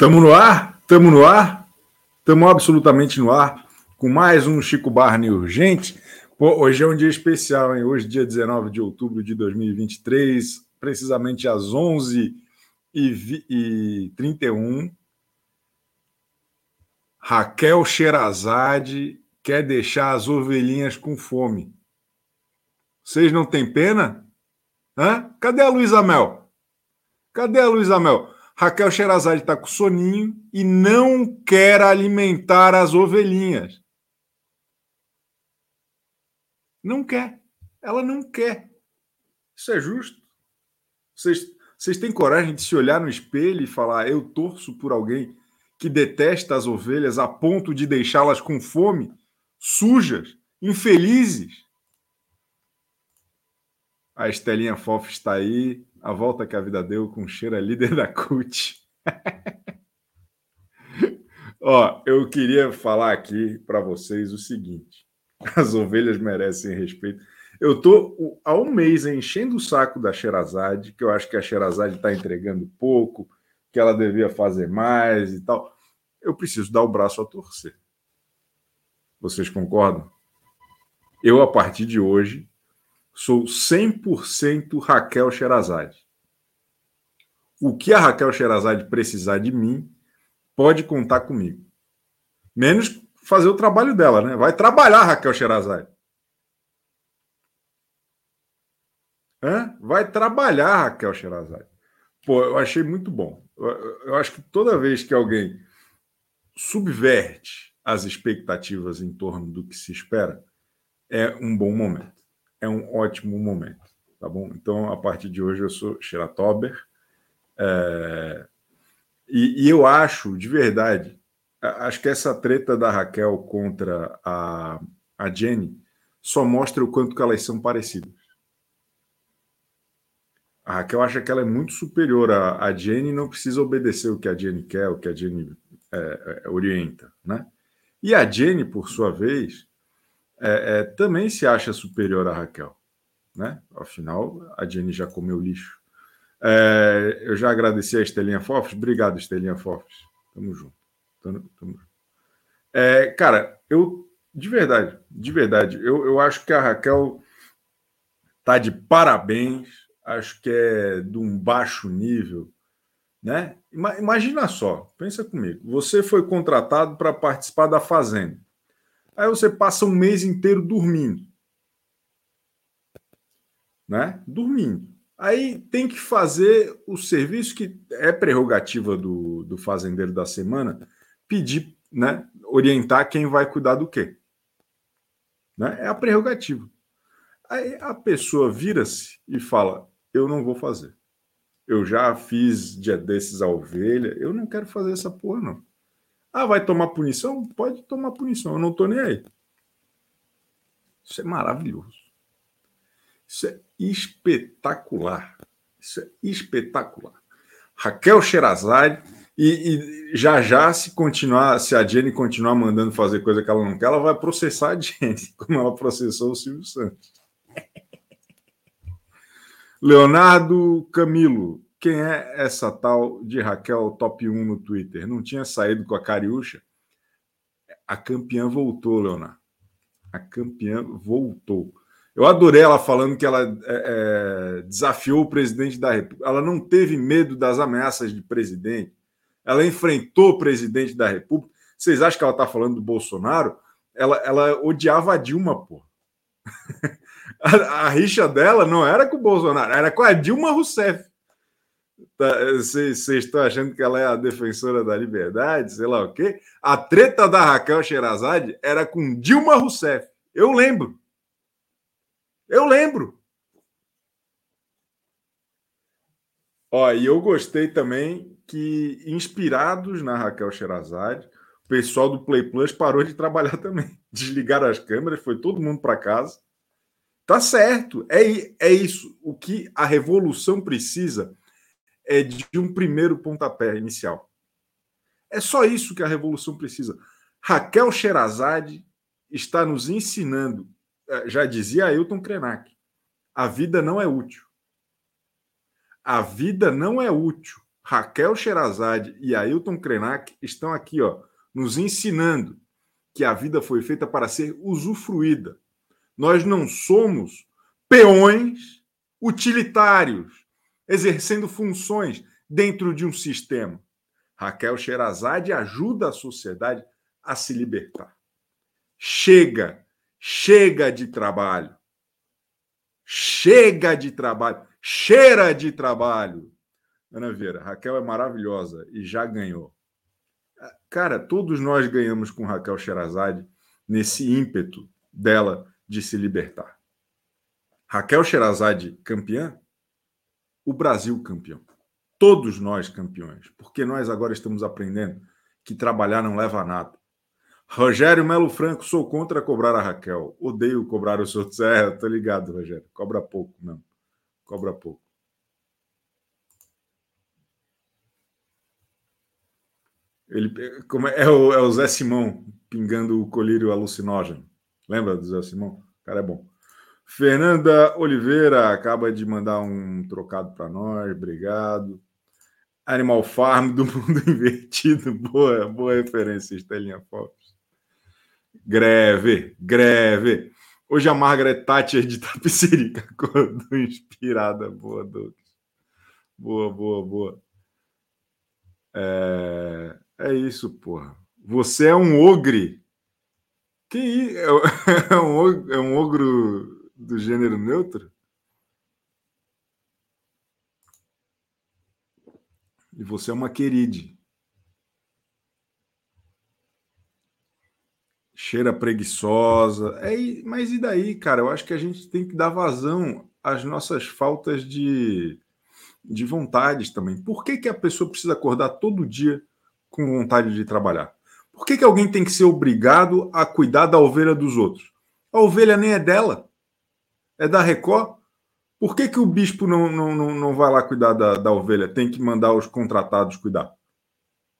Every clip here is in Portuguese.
Estamos no ar? Estamos no ar? Estamos absolutamente no ar com mais um Chico Barney urgente. Pô, hoje é um dia especial, hein? Hoje, dia 19 de outubro de 2023, precisamente às 11h31. Raquel Sherazade quer deixar as ovelhinhas com fome. Vocês não têm pena? Hã? Cadê a Luísa Mel? Cadê a Luísa Mel? Raquel Sherazade está com soninho e não quer alimentar as ovelhinhas. Não quer. Ela não quer. Isso é justo? Vocês, vocês têm coragem de se olhar no espelho e falar: eu torço por alguém que detesta as ovelhas a ponto de deixá-las com fome, sujas, infelizes? A Estelinha Fof está aí, a volta que a vida deu com cheiro é líder da CUT. Ó, eu queria falar aqui para vocês o seguinte: as ovelhas merecem respeito. Eu tô há um mês enchendo o saco da Sherazade, que eu acho que a Sherazade está entregando pouco, que ela devia fazer mais e tal. Eu preciso dar o braço a torcer. Vocês concordam? Eu, a partir de hoje, Sou 100% Raquel Sherazade. O que a Raquel Sherazade precisar de mim, pode contar comigo. Menos fazer o trabalho dela, né? Vai trabalhar, Raquel Sherazade. Hã? Vai trabalhar, Raquel Sherazade. Pô, eu achei muito bom. Eu, eu acho que toda vez que alguém subverte as expectativas em torno do que se espera, é um bom momento é um ótimo momento, tá bom? Então, a partir de hoje, eu sou Sheila Tober. É... E, e, eu acho, de verdade, acho que essa treta da Raquel contra a, a Jenny só mostra o quanto que elas são parecidas. A Raquel acha que ela é muito superior à, à Jenny e não precisa obedecer o que a Jenny quer, o que a Jenny é, é, orienta, né? E a Jenny, por sua vez, é, é, também se acha superior a Raquel. Né? Afinal, a Jenny já comeu lixo. É, eu já agradeci a Estelinha Fofes. Obrigado, Estelinha Fofes. Tamo junto. Tamo, tamo junto. É, cara, eu, de verdade, de verdade, eu, eu acho que a Raquel tá de parabéns. Acho que é de um baixo nível. Né? Imagina só, pensa comigo. Você foi contratado para participar da Fazenda. Aí você passa um mês inteiro dormindo. Né? Dormindo. Aí tem que fazer o serviço que é prerrogativa do, do fazendeiro da semana, pedir, né? orientar quem vai cuidar do quê. Né? É a prerrogativa. Aí a pessoa vira-se e fala: Eu não vou fazer. Eu já fiz dia desses a ovelha, eu não quero fazer essa porra, não. Ah, vai tomar punição? Pode tomar punição, eu não estou nem aí. Isso é maravilhoso. Isso é espetacular. Isso é espetacular. Raquel Sherazade, e, e, já já, se continuar, se a Jenny continuar mandando fazer coisa que ela não quer, ela vai processar a Jenny, como ela processou o Silvio Santos. Leonardo Camilo, quem é essa tal de Raquel Top 1 no Twitter? Não tinha saído com a Cariúcha? A campeã voltou, Leonardo. A campeã voltou. Eu adorei ela falando que ela é, é, desafiou o presidente da República. Ela não teve medo das ameaças de presidente. Ela enfrentou o presidente da República. Vocês acham que ela está falando do Bolsonaro? Ela, ela odiava a Dilma, pô. a, a rixa dela não era com o Bolsonaro, era com a Dilma Rousseff. Tá, estão achando que ela é a defensora da liberdade, sei lá o quê? A treta da Raquel Sherazade era com Dilma Rousseff. Eu lembro. Eu lembro. Ó, e eu gostei também que, inspirados na Raquel Sherazade, o pessoal do Play Plus parou de trabalhar também. Desligaram as câmeras, foi todo mundo para casa. Tá certo, é, é isso. O que a revolução precisa é de um primeiro pontapé inicial. É só isso que a revolução precisa. Raquel Sherazade está nos ensinando, é, já dizia Ailton Krenak, a vida não é útil. A vida não é útil. Raquel Sherazade e Ailton Krenak estão aqui, ó, nos ensinando que a vida foi feita para ser usufruída. Nós não somos peões utilitários, exercendo funções dentro de um sistema. Raquel Sherazade ajuda a sociedade a se libertar. Chega, chega de trabalho. Chega de trabalho. Cheira de trabalho. Ana Vieira, Raquel é maravilhosa e já ganhou. Cara, todos nós ganhamos com Raquel Sherazade nesse ímpeto dela de se libertar. Raquel Sherazade campeã, o Brasil campeão. Todos nós campeões, porque nós agora estamos aprendendo que trabalhar não leva a nada. Rogério Melo Franco, sou contra cobrar a Raquel. Odeio cobrar os outros. É, tô ligado, Rogério. Cobra pouco, não. Cobra pouco. Ele, é, é, o, é o Zé Simão pingando o colírio alucinógeno. Lembra do Zé Simão? O cara é bom. Fernanda Oliveira acaba de mandar um trocado para nós, obrigado. Animal Farm do mundo invertido, boa, boa referência, Estelinha Fox. Greve, greve. Hoje a Margaret Thatcher de Tapicerica acordou inspirada, boa, Douglas. Boa, boa, boa. É... É isso, porra. Você é um ogre. Que é, é um, ogro, é um ogro do gênero neutro? E você é uma queride. Cheira preguiçosa. É, mas e daí, cara? Eu acho que a gente tem que dar vazão às nossas faltas de, de vontades também. Por que, que a pessoa precisa acordar todo dia com vontade de trabalhar? Por que, que alguém tem que ser obrigado a cuidar da ovelha dos outros? A ovelha nem é dela, é da Record. Por que, que o bispo não, não, não, não vai lá cuidar da, da ovelha? Tem que mandar os contratados cuidar.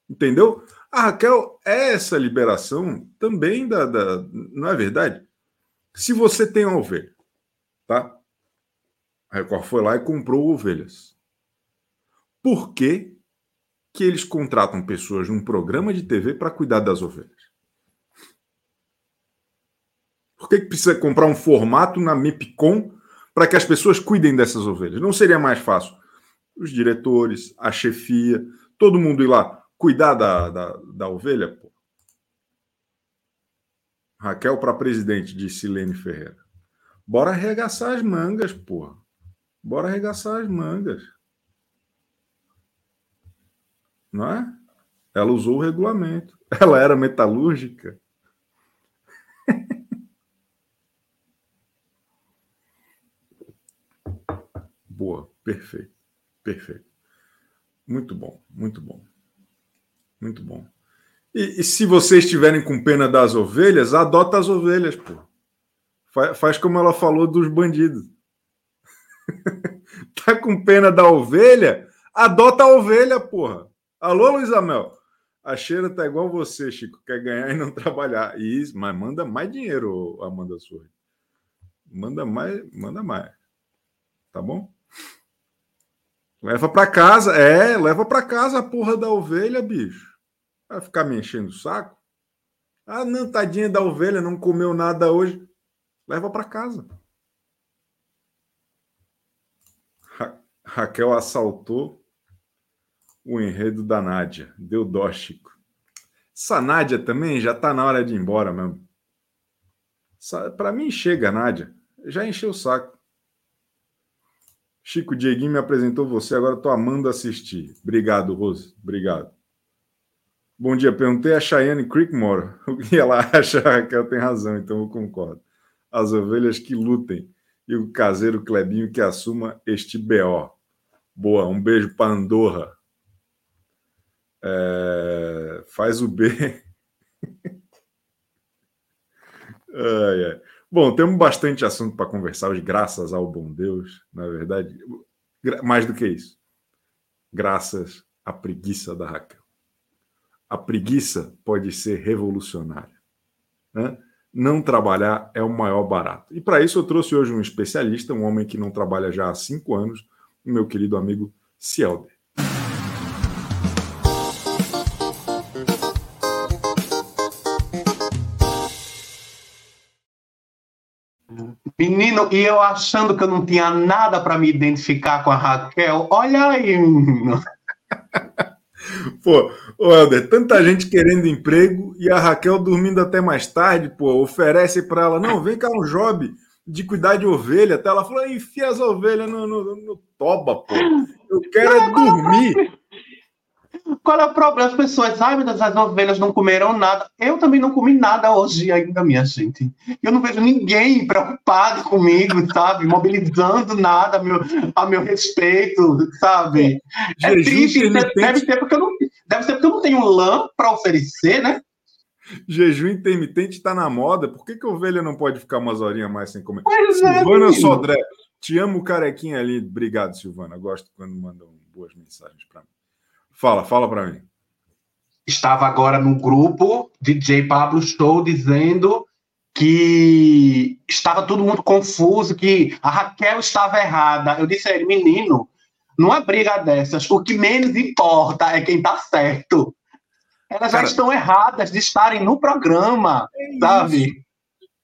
Entendeu? A Raquel essa liberação também da, da. Não é verdade? Se você tem uma ovelha, tá? A Record foi lá e comprou ovelhas. Por que que eles contratam pessoas num programa de TV para cuidar das ovelhas? Por que, que precisa comprar um formato na MIPCOM para que as pessoas cuidem dessas ovelhas? Não seria mais fácil os diretores, a chefia, todo mundo ir lá cuidar da, da, da ovelha? Pô. Raquel para presidente, disse Lene Ferreira. Bora arregaçar as mangas, porra. Bora arregaçar as mangas não é? Ela usou o regulamento. Ela era metalúrgica. Boa, perfeito, perfeito. Muito bom, muito bom. Muito bom. E, e, se vocês estiverem com pena das ovelhas, adota as ovelhas, pô. Faz, faz como ela falou dos bandidos. tá com pena da ovelha? Adota a ovelha, porra. Alô, Luiz Amel. A cheira tá igual você, Chico, quer ganhar e não trabalhar. Isso, mas manda mais dinheiro, Amanda Surri. Manda mais, manda mais. Tá bom? Leva para casa, é, leva para casa a porra da ovelha, bicho. Vai ficar me enchendo o saco? Ah, não, tadinha da ovelha, não comeu nada hoje. Leva para casa. Ra Raquel assaltou o enredo da Nádia. Deu dó, Chico. Essa Nádia também já está na hora de ir embora mesmo. Para mim, chega, Nádia. Já encheu o saco. Chico Dieguinho me apresentou você, agora estou amando assistir. Obrigado, Rose. Obrigado. Bom dia. Perguntei a Cheyenne Creekmore que ela acha. A Raquel tem razão, então eu concordo. As ovelhas que lutem e o caseiro Clebinho que assuma este BO. Boa, um beijo para Andorra. É, faz o B. ai, ai. Bom, temos bastante assunto para conversar hoje, graças ao bom Deus, na é verdade. Mais do que isso. Graças à preguiça da Raquel. A preguiça pode ser revolucionária. Né? Não trabalhar é o maior barato. E para isso eu trouxe hoje um especialista, um homem que não trabalha já há cinco anos, o meu querido amigo Cielder. Menino, e eu achando que eu não tinha nada para me identificar com a Raquel. Olha aí, menino. Pô, ô Helder, tanta gente querendo emprego e a Raquel dormindo até mais tarde, pô, oferece para ela, não, vem cá um job de cuidar de ovelha. Até ela falou, enfia as ovelhas no, no, no toba, pô. Eu quero é dormir. Qual é o problema? As pessoas, ai meu Deus, as ovelhas não comeram nada. Eu também não comi nada hoje ainda, minha gente. Eu não vejo ninguém preocupado comigo, sabe? Mobilizando nada a meu, a meu respeito, sabe? É triste, deve ser, porque eu não, deve ser porque eu não tenho lã para oferecer, né? Jejum intermitente está na moda. Por que, que a ovelha não pode ficar umas horinhas mais sem comer? Pois é, Silvana é, Sodré, te amo, carequinha ali. Obrigado, Silvana. Gosto quando mandam boas mensagens para mim. Fala, fala para mim. Estava agora no grupo DJ Pablo Show dizendo que estava todo mundo confuso, que a Raquel estava errada. Eu disse a ele, menino, numa briga dessas, o que menos importa é quem está certo. Elas Cara, já estão erradas de estarem no programa, é sabe? Isso.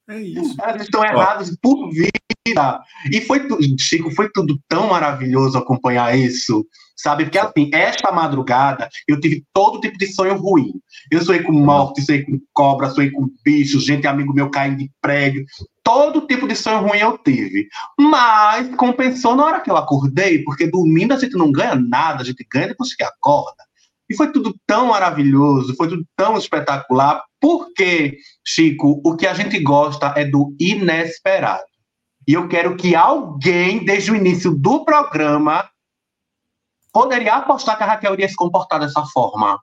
É isso. Elas estão erradas por vida. E foi tudo, Chico, foi tudo tão maravilhoso acompanhar isso, sabe? Porque assim, esta madrugada eu tive todo tipo de sonho ruim. Eu sonhei com morte, sonhei com cobra, sonhei com bicho, gente, amigo meu caindo de prédio. Todo tipo de sonho ruim eu tive. Mas compensou na hora que eu acordei, porque dormindo a gente não ganha nada, a gente ganha depois que acorda. E foi tudo tão maravilhoso, foi tudo tão espetacular, porque, Chico, o que a gente gosta é do inesperado. E eu quero que alguém, desde o início do programa, poderia apostar que a Raquel iria se comportar dessa forma.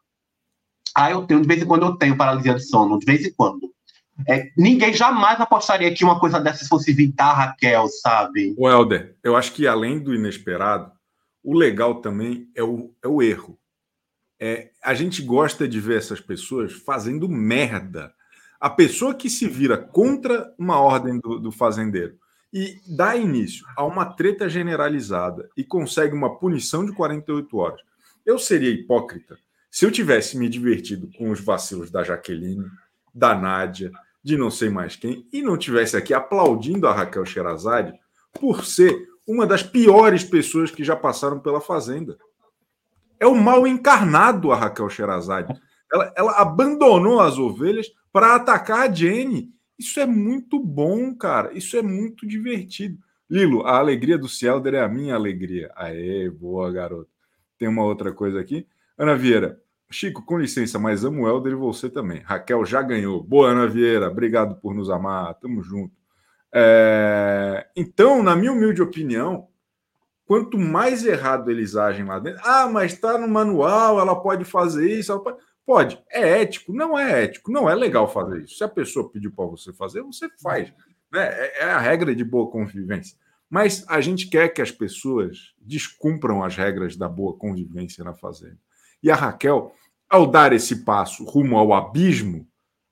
Ah, eu tenho, de vez em quando eu tenho paralisia de sono, de vez em quando. É, ninguém jamais apostaria que uma coisa dessas fosse vir da Raquel, sabe? O Helder, eu acho que além do inesperado, o legal também é o, é o erro. É, a gente gosta de ver essas pessoas fazendo merda. A pessoa que se vira contra uma ordem do, do fazendeiro e dá início a uma treta generalizada e consegue uma punição de 48 horas. Eu seria hipócrita se eu tivesse me divertido com os vacilos da Jaqueline, da Nádia, de não sei mais quem, e não tivesse aqui aplaudindo a Raquel Sherazade por ser uma das piores pessoas que já passaram pela Fazenda. É o mal encarnado a Raquel Sherazade. Ela, ela abandonou as ovelhas para atacar a Jenny. Isso é muito bom, cara. Isso é muito divertido. Lilo, a alegria do Cielder é a minha alegria. Aê, boa, garoto. Tem uma outra coisa aqui. Ana Vieira, Chico, com licença, mas amo o Helder e você também. Raquel já ganhou. Boa, Ana Vieira, obrigado por nos amar. Tamo junto. É... Então, na minha humilde opinião, quanto mais errado eles agem lá dentro, ah, mas está no manual, ela pode fazer isso, pode... pode. É ético? Não é ético, não é legal fazer isso. Se a pessoa pediu para você fazer, você faz. Né? É, é a regra de boa convivência. Mas a gente quer que as pessoas descumpram as regras da boa convivência na fazenda. E a Raquel, ao dar esse passo rumo ao abismo,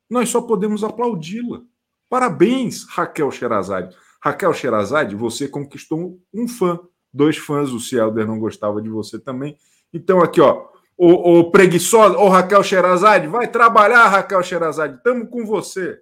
nós só podemos aplaudi-la. Parabéns, Raquel Sherazade. Raquel Sherazade, você conquistou um fã dois fãs, o Cielder não gostava de você também. Então, aqui, ó, o, o preguiçoso, o Raquel Sherazade, vai trabalhar, Raquel Sherazade, estamos com você.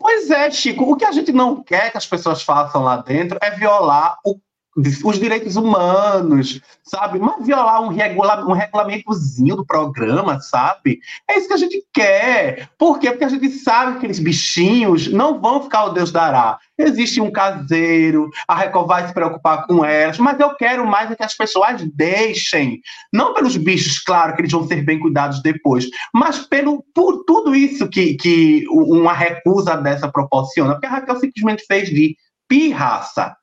Pois é, Chico, o que a gente não quer que as pessoas façam lá dentro é violar o os direitos humanos, sabe? Mas violar um, regula um regulamentozinho do programa, sabe? É isso que a gente quer. Por quê? Porque a gente sabe que aqueles bichinhos não vão ficar o Deus dará. Existe um caseiro, a Record vai se preocupar com elas, mas eu quero mais é que as pessoas deixem. Não pelos bichos, claro, que eles vão ser bem cuidados depois, mas pelo, por tudo isso que, que uma recusa dessa proporciona. Porque a Raquel simplesmente fez de pirraça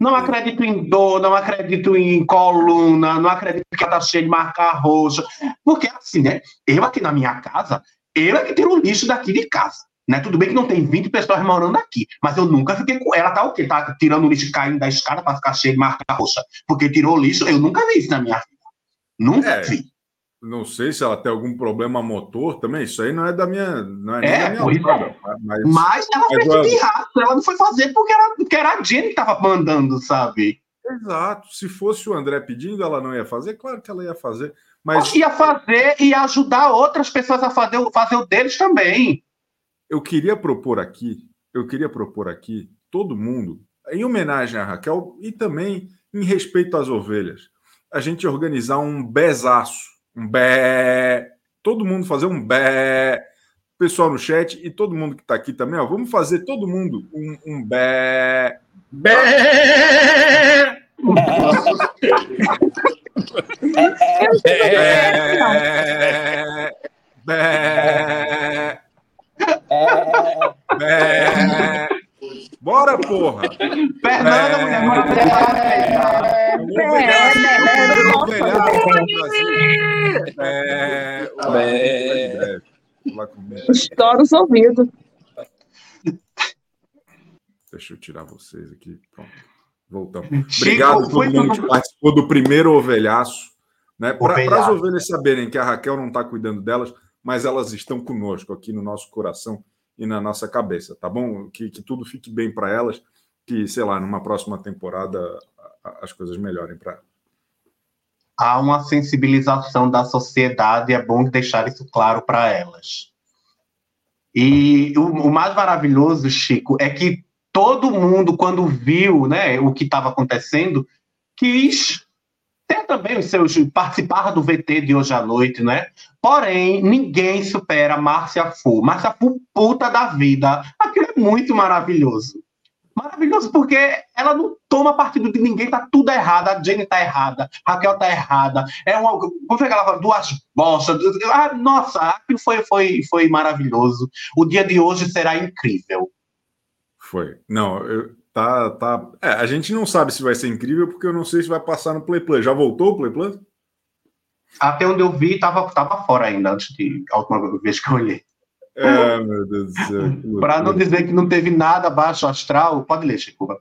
não acredito em dor, não acredito em coluna, não acredito que ela tá cheia de marca roxa. Porque assim, né? Eu aqui na minha casa, eu é que tiro o lixo daqui de casa. Né? Tudo bem que não tem 20 pessoas morando aqui, mas eu nunca fiquei com ela. Tá o quê? Tá tirando o lixo caindo da escada para ficar cheio de marca roxa. Porque tirou o lixo, eu nunca vi isso na minha vida. Nunca é. vi. Não sei se ela tem algum problema motor também. Isso aí não é da minha. Não é, é da minha é. mas, mas ela fez ela... pirraça. Ela não foi fazer porque era, porque era a Jenny que estava mandando, sabe? Exato. Se fosse o André pedindo, ela não ia fazer? Claro que ela ia fazer. Mas ia fazer e ajudar outras pessoas a fazer, fazer o deles também. Eu queria propor aqui, eu queria propor aqui, todo mundo, em homenagem a Raquel e também em respeito às ovelhas, a gente organizar um bezaço, um bé, todo mundo fazer um bé, pessoal no chat e todo mundo que está aqui também, ó, vamos fazer todo mundo um, um bé, bé. bé, bé. É... Bora, porra! Fernanda, mulher maravilhosa. Estoura os ouvidos. Deixa eu tirar vocês aqui. Pronto. Voltamos. Obrigado a todo mundo que participou do primeiro ovelhaço. Né? Para as ovelhas saberem que a Raquel não está cuidando delas, mas elas estão conosco aqui no nosso coração e na nossa cabeça, tá bom? Que, que tudo fique bem para elas, que, sei lá, numa próxima temporada as coisas melhorem para elas. Há uma sensibilização da sociedade, é bom deixar isso claro para elas. E o, o, mais maravilhoso, Chico, é que todo mundo, quando viu né, o que estava acontecendo, quis ter também os seus participar do VT de hoje à noite, né? Porém, ninguém supera Márcia Fu. Márcia Fu, puta da vida. Aquilo é muito maravilhoso. Maravilhoso porque ela não toma partido de ninguém, tá tudo errado. A Jenny tá errada, a Raquel tá errada. É uma. Como foi que ela fala? Duas bostas. Ah, nossa, aquilo foi, foi, foi maravilhoso. O dia de hoje será incrível. Foi. Não, eu, Tá, tá. É, a gente não sabe se vai ser incrível, porque eu não sei se vai passar no Play Plus. Já voltou o Play Plus? Até onde eu vi, tava, tava fora ainda, antes de a última vez que eu olhei. É, meu Deus do céu. Para não dizer que não teve nada baixo astral, pode ler, Chico.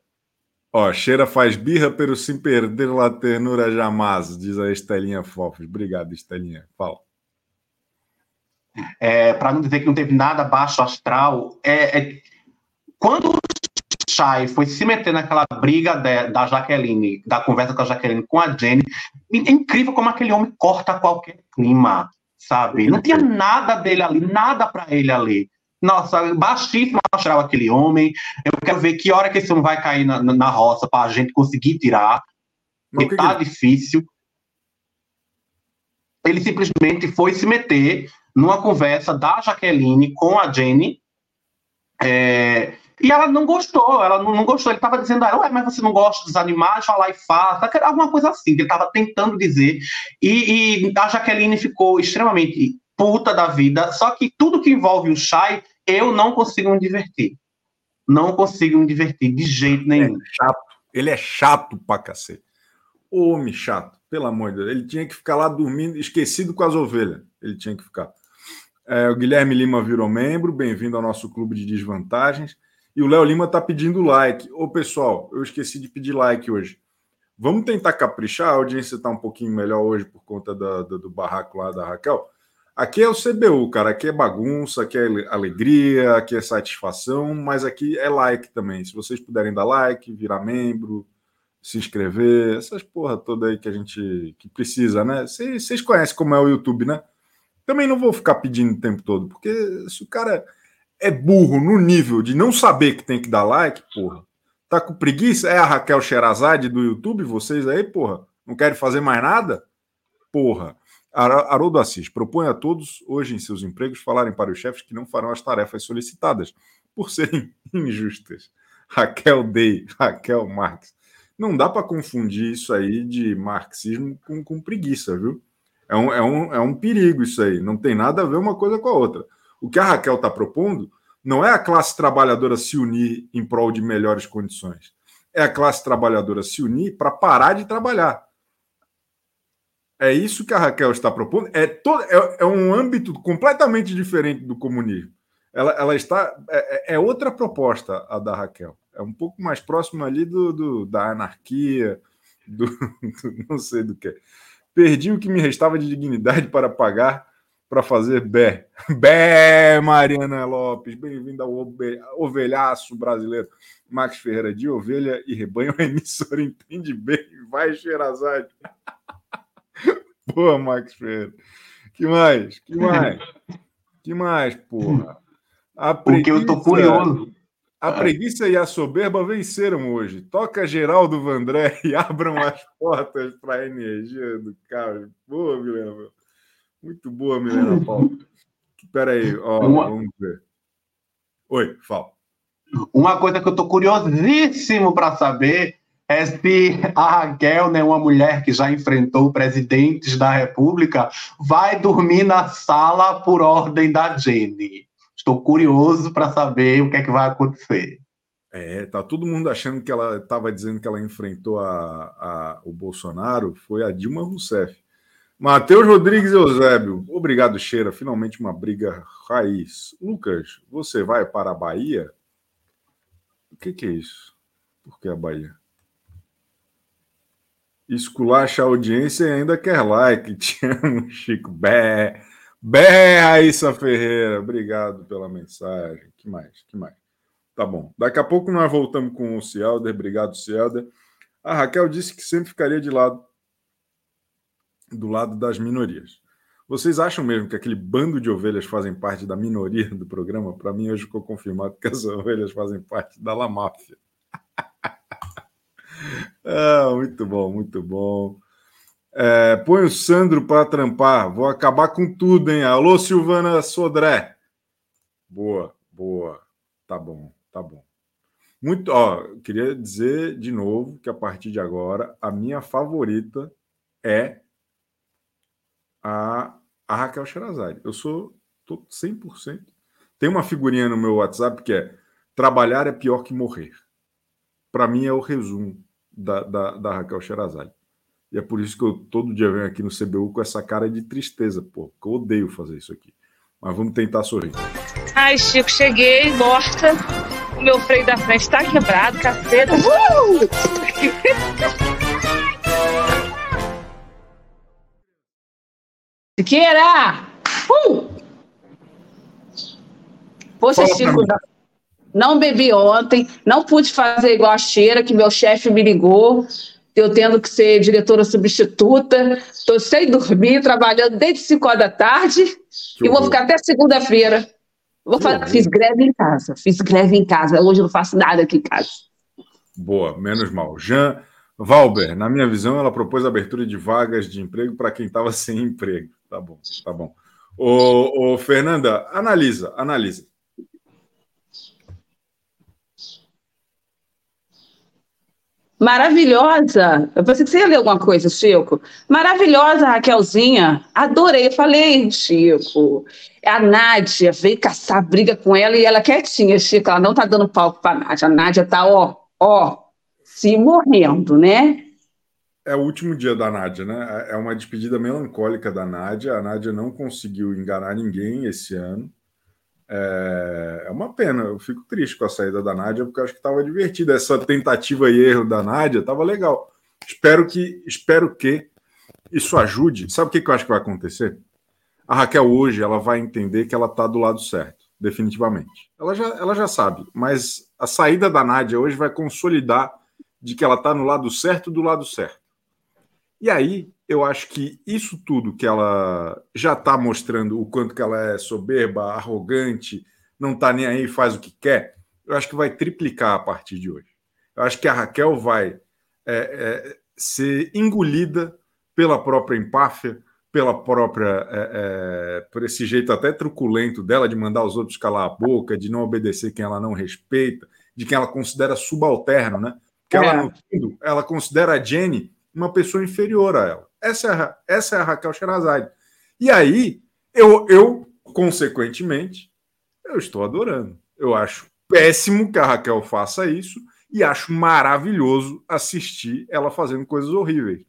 Ó, cheira faz birra, pero sem perder la ternura jamais, diz a Estelinha Fofos. Obrigado, Estelinha. Fala. É, para não dizer que não teve nada baixo astral, é, é quando Chay foi se meter naquela briga de, da Jaqueline, da conversa com a Jaqueline com a Jenny. É incrível como aquele homem corta qualquer clima, sabe? Não tinha nada dele ali, nada para ele ali. Nossa, baixíssimo achava aquele homem. Eu quero ver que hora que esse homem vai cair na, na roça para a gente conseguir tirar. Porque tá difícil. Ele simplesmente foi se meter numa conversa da Jaqueline com a Jenny. É, e ela não gostou, ela não, não gostou. Ele estava dizendo a ela, Ué, mas você não gosta dos animais, vai lá e faça. Alguma coisa assim, que ele estava tentando dizer. E, e, a Jaqueline ficou extremamente puta da vida. Só que tudo que envolve o Shai, eu não consigo me divertir. Não consigo me divertir de jeito nenhum. É chato. Ele é chato pra cacete. Homem chato, pelo amor de Deus. Ele tinha que ficar lá dormindo, esquecido com as ovelhas. Ele tinha que ficar. É, o Guilherme Lima virou membro, bem-vindo ao nosso clube de desvantagens. E o Léo Lima está pedindo like. Ô, pessoal, eu esqueci de pedir like hoje. Vamos tentar caprichar. A audiência está um pouquinho melhor hoje por conta da, do, do barraco lá da Raquel. Aqui é o CBU, cara. Aqui é bagunça, aqui é alegria, aqui é satisfação, mas aqui é like também. Se vocês puderem dar like, virar membro, se inscrever, essas porra toda aí que a gente que precisa, né? Vocês conhecem como é o YouTube, né? Também não vou ficar pedindo o tempo todo, porque se o cara é burro no nível de não saber que tem que dar like, porra. Tá com preguiça? É a Raquel Sherazade do YouTube, vocês aí, porra? Não querem fazer mais nada? Porra. Haroldo Assis propõe a todos, hoje em seus empregos, falarem para os chefes que não farão as tarefas solicitadas por serem injustas. Raquel Day, Raquel Marx. Não dá para confundir isso aí de marxismo com, com preguiça, viu? É um, é, um, é um perigo isso aí. Não tem nada a ver uma coisa com a outra. O que a Raquel está propondo não é a classe trabalhadora se unir em prol de melhores condições. É a classe trabalhadora se unir para parar de trabalhar. É isso que a Raquel está propondo. É, todo, é, é um âmbito completamente diferente do comunismo. Ela, ela está. É, é, outra proposta a da Raquel. É um pouco mais próximo ali do, do da anarquia, do, do não sei do que. Perdi o que me restava de dignidade para pagar para fazer bé. Bé, Mariana Lopes, bem-vindo ao ovelhaço brasileiro. Max Ferreira de Ovelha e Rebanho, a emissora entende bem, vai Xerazade. Boa, Max Ferreira. Que mais? Que mais? Que mais, porra? A Porque eu tô curioso. A preguiça e a soberba venceram hoje. Toca Geraldo Vandré e abram as portas para a energia do carro. Boa, Milena. Muito boa, Milena Paulo. Espera aí, ó, Uma... vamos ver. Oi, fala. Uma coisa que eu estou curiosíssimo para saber é se a Raquel, né, uma mulher que já enfrentou presidentes da República, vai dormir na sala por ordem da Jenny. Estou curioso para saber o que é que vai acontecer. É, tá todo mundo achando que ela estava dizendo que ela enfrentou a, a, o Bolsonaro, foi a Dilma Rousseff. Matheus Rodrigues Eusébio, obrigado, Cheira. Finalmente uma briga raiz. Lucas, você vai para a Bahia? O que, que é isso? Por que a Bahia? Esculacha a audiência e ainda quer like. Te amo, Chico. Bé. Bé, Raíssa Ferreira. Obrigado pela mensagem. que mais? que mais? Tá bom. Daqui a pouco nós voltamos com o Cielder. Obrigado, Cielder. A Raquel disse que sempre ficaria de lado do lado das minorias. Vocês acham mesmo que aquele bando de ovelhas fazem parte da minoria do programa? Para mim, hoje ficou confirmado que as ovelhas fazem parte da La Máfia. ah, muito bom, muito bom. É, põe o Sandro para trampar. Vou acabar com tudo, hein? Alô, Silvana Sodré. Boa, boa. Tá bom, tá bom. Muito, ó, queria dizer de novo que a partir de agora a minha favorita é a, a Raquel Sherazade. Eu sou tô 100%. Tem uma figurinha no meu WhatsApp que é trabalhar é pior que morrer. Para mim é o resumo da, da, da Raquel Sherazade. E é por isso que eu todo dia venho aqui no CBU com essa cara de tristeza, pô, que eu odeio fazer isso aqui. Mas vamos tentar sorrir. Ai, Chico, cheguei, morta. O meu freio da frente tá quebrado, caceta. Uh! Siqueira! Uh! Poxa, Chico, não bebi ontem, não pude fazer igual a cheira, que meu chefe me ligou, eu tendo que ser diretora substituta, estou sem dormir, trabalhando desde 5 horas da tarde que e vou ficar até segunda-feira. Vou fazer, fiz greve em casa, fiz greve em casa. Hoje não faço nada aqui em casa. Boa, menos mal. Jean Valber, na minha visão, ela propôs a abertura de vagas de emprego para quem estava sem emprego. Tá bom, tá bom. Ô, ô, Fernanda, analisa, analisa. Maravilhosa. Eu pensei que você ia ler alguma coisa, Chico. Maravilhosa, Raquelzinha. Adorei. Eu falei, Chico. A Nádia veio caçar briga com ela e ela quietinha, Chico. Ela não tá dando palco pra Nádia. A Nádia tá, ó, ó, se morrendo, né? É o último dia da Nádia, né? É uma despedida melancólica da Nádia. A Nádia não conseguiu enganar ninguém esse ano. É, é uma pena, eu fico triste com a saída da Nádia, porque acho que estava divertida. Essa tentativa e erro da Nádia estava legal. Espero que, espero que isso ajude. Sabe o que, que eu acho que vai acontecer? A Raquel hoje ela vai entender que ela está do lado certo, definitivamente. Ela já, ela já sabe, mas a saída da Nádia hoje vai consolidar de que ela está no lado certo do lado certo. E aí, eu acho que isso tudo que ela já está mostrando, o quanto que ela é soberba, arrogante, não está nem aí, faz o que quer, eu acho que vai triplicar a partir de hoje. Eu acho que a Raquel vai é, é, ser engolida pela própria empáfia, pela própria, é, é, por esse jeito até truculento dela de mandar os outros calar a boca, de não obedecer quem ela não respeita, de quem ela considera subalterno, né? Porque ela, é. no fundo, ela considera a Jenny uma pessoa inferior a ela. Essa é a, essa é a Raquel Sherazade. E aí, eu, eu, consequentemente, eu estou adorando. Eu acho péssimo que a Raquel faça isso e acho maravilhoso assistir ela fazendo coisas horríveis.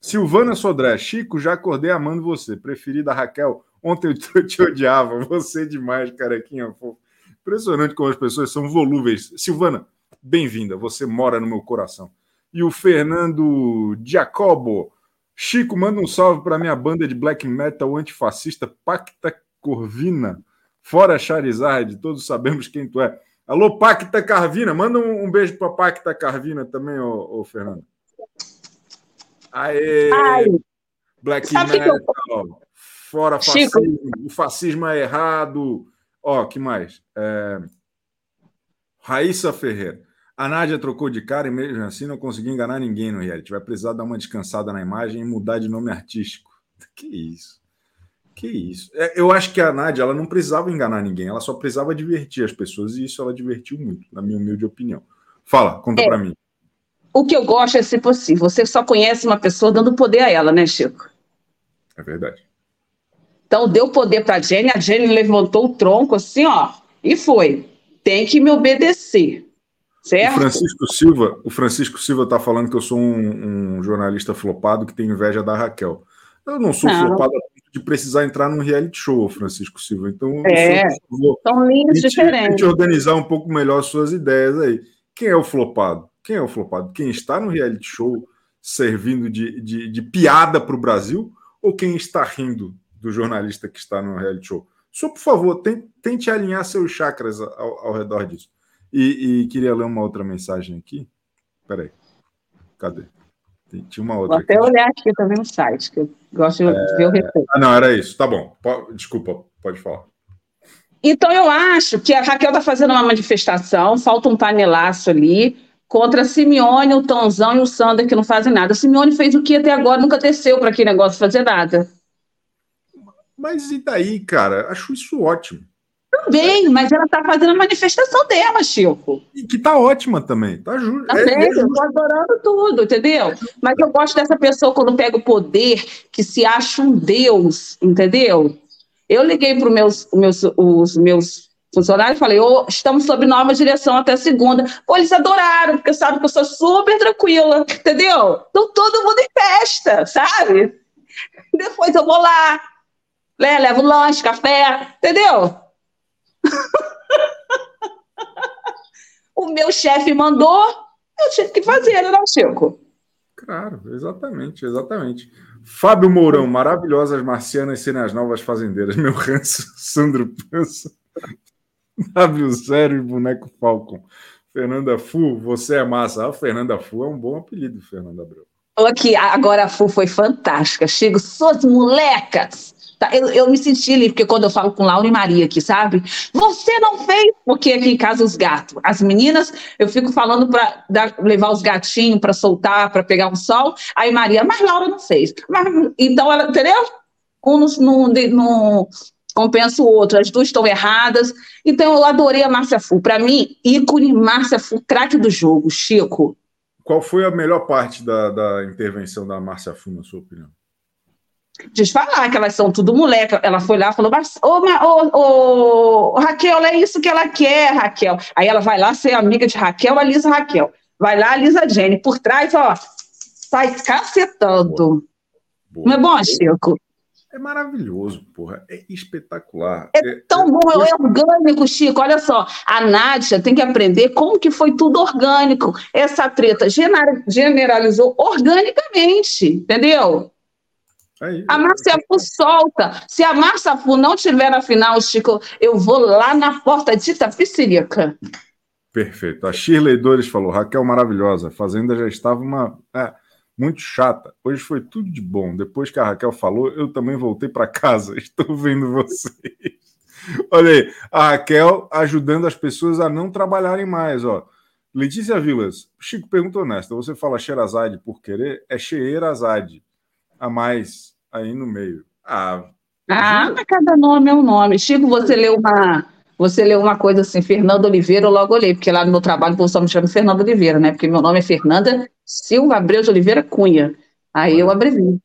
Silvana Sodré, Chico, já acordei amando você. Preferida Raquel, ontem eu te odiava, você demais, carequinha fofo. Impressionante como as pessoas são volúveis. Silvana, bem-vinda, você mora no meu coração e o Fernando Giacobo. Chico, manda um salve para minha banda de black metal antifascista Pacta Corvina. Fora Charizard, todos sabemos quem tu é. Alô, Pacta Carvina, manda um, um beijo para Pacta Carvina também, ô, ô Fernando. Aê! Ai. Black metal, eu... fora fascismo, Chico. o fascismo é errado. Ó, que mais? É... Raíssa Ferreira. A Nádia trocou de cara e mesmo assim não conseguiu enganar ninguém no reality. Vai precisar dar uma descansada na imagem e mudar de nome artístico. Que isso? Que isso? É, eu acho que a Nádia ela não precisava enganar ninguém, ela só precisava divertir as pessoas e isso ela divertiu muito, na minha humilde opinião. Fala, conta é, para mim. O que eu gosto é, se possível, você só conhece uma pessoa dando poder a ela, né, Chico? É verdade. Então deu poder para a Jenny, a Jenny levantou o tronco assim, ó, e foi. Tem que me obedecer. Certo? O Francisco Silva, o Francisco Silva está falando que eu sou um, um, jornalista flopado que tem inveja da Raquel. Eu não sou não. flopado de precisar entrar num reality show, Francisco Silva. Então, é, senhor, são linhas diferentes. Organizar um pouco melhor suas ideias aí. Quem é o flopado? Quem é o flopado? Quem está no reality show servindo de, de, de piada para o Brasil ou quem está rindo do jornalista que está no reality show. Só, por favor, tente, tente alinhar seus chakras ao, ao redor disso. E, e, queria ler uma outra mensagem aqui. Peraí. Cadê? Tinha uma outra. Vou até aqui. olhar aqui também no site, que eu gosto de é... ver o retorno. Ah, não, era isso. Tá bom. Desculpa, pode falar. Então, eu acho que a Raquel está fazendo uma manifestação, falta um panelaço ali, contra a Simeone, o Tonzão e o Sander, que não fazem nada. A Simeone fez o que até agora nunca desceu para aquele negócio fazer nada. Mas e daí, cara? Acho isso ótimo. Também, mas ela está fazendo a manifestação dela, Chico. E que tá ótima também. Tá justo. Tá é, é eu tô adorando tudo, entendeu? Mas eu gosto dessa pessoa quando pega o poder, que se acha um deus, entendeu? Eu liguei para meus, meus, os meus funcionários, falei, oh, estamos sob nova direção até segunda. Pô, eles adoraram, porque sabem que eu sou super tranquila, entendeu? Então todo mundo em festa, sabe? Depois eu vou lá, né, levo lanche, café, entendeu? O meu chefe mandou, eu tive que fazer, né, Chico? Claro, exatamente, exatamente. Fábio Mourão, maravilhosas marcianas serem as novas fazendeiras. Meu ranço, Sandro Pança. W0 e Boneco Falcon. Fernanda Fu, você é massa. Ah, Fernanda Fu é um bom apelido, Fernanda Abreu. Aqui, agora a Fu foi fantástica. Chego, suas molecas. Tá, eu, eu me senti ali, porque quando eu falo com Laura e Maria aqui, sabe? Você não fez, porque aqui em casa os gatos. As meninas, eu fico falando para levar os gatinhos para soltar, para pegar um sol. Aí Maria, mas Laura não fez. Mas, então ela, entendeu? Um no, compensa o outro, as duas estão erradas. Então, eu adorei a Márcia Fu. Para mim, ícone Márcia Fu, craque do jogo, Chico. Qual foi a melhor parte da, da intervenção da Márcia Fu, na sua opinião? Desfalar que elas são tudo moleca. Ela foi lá e falou: ô, ô, ô, Raquel, é isso que ela quer, Raquel. Aí ela vai lá ser amiga de Raquel, a Lisa Raquel. Vai lá, a Lisa Jenny. Por trás, ó, sai cacetando. Boa. Não é bom, Chico? É maravilhoso, porra. É espetacular. É, é tão bom, é, é orgânico, Chico. Olha só, a Nádia tem que aprender como que foi tudo orgânico. Essa treta generalizou organicamente, entendeu? A Márcia Fu solta. Se a Márcia Fu não tiver na final, Chico, eu vou lá na porta de Itapicirica. Perfeito. A Shirley Dores falou, Raquel maravilhosa. A Fazenda já estava uma... É muito chata. Hoje foi tudo de bom. Depois que a Raquel falou, eu também voltei para casa. Estou vendo vocês. Olha aí, a Raquel ajudando as pessoas a não trabalharem mais, ó. Letícia Vilas, Chico pergunta honesta, você fala Xerazade por querer? É Xerazade, a mais aí no meio. Ah, ah mas cada nome é um nome. Chico, você leu uma, você leu uma coisa assim, Fernando Oliveira, eu logo olhei, porque lá no meu trabalho o pessoal me chama Fernando Oliveira, né? Porque meu nome é Fernanda Silva Abreu de Oliveira Cunha. Aí eu abrevi.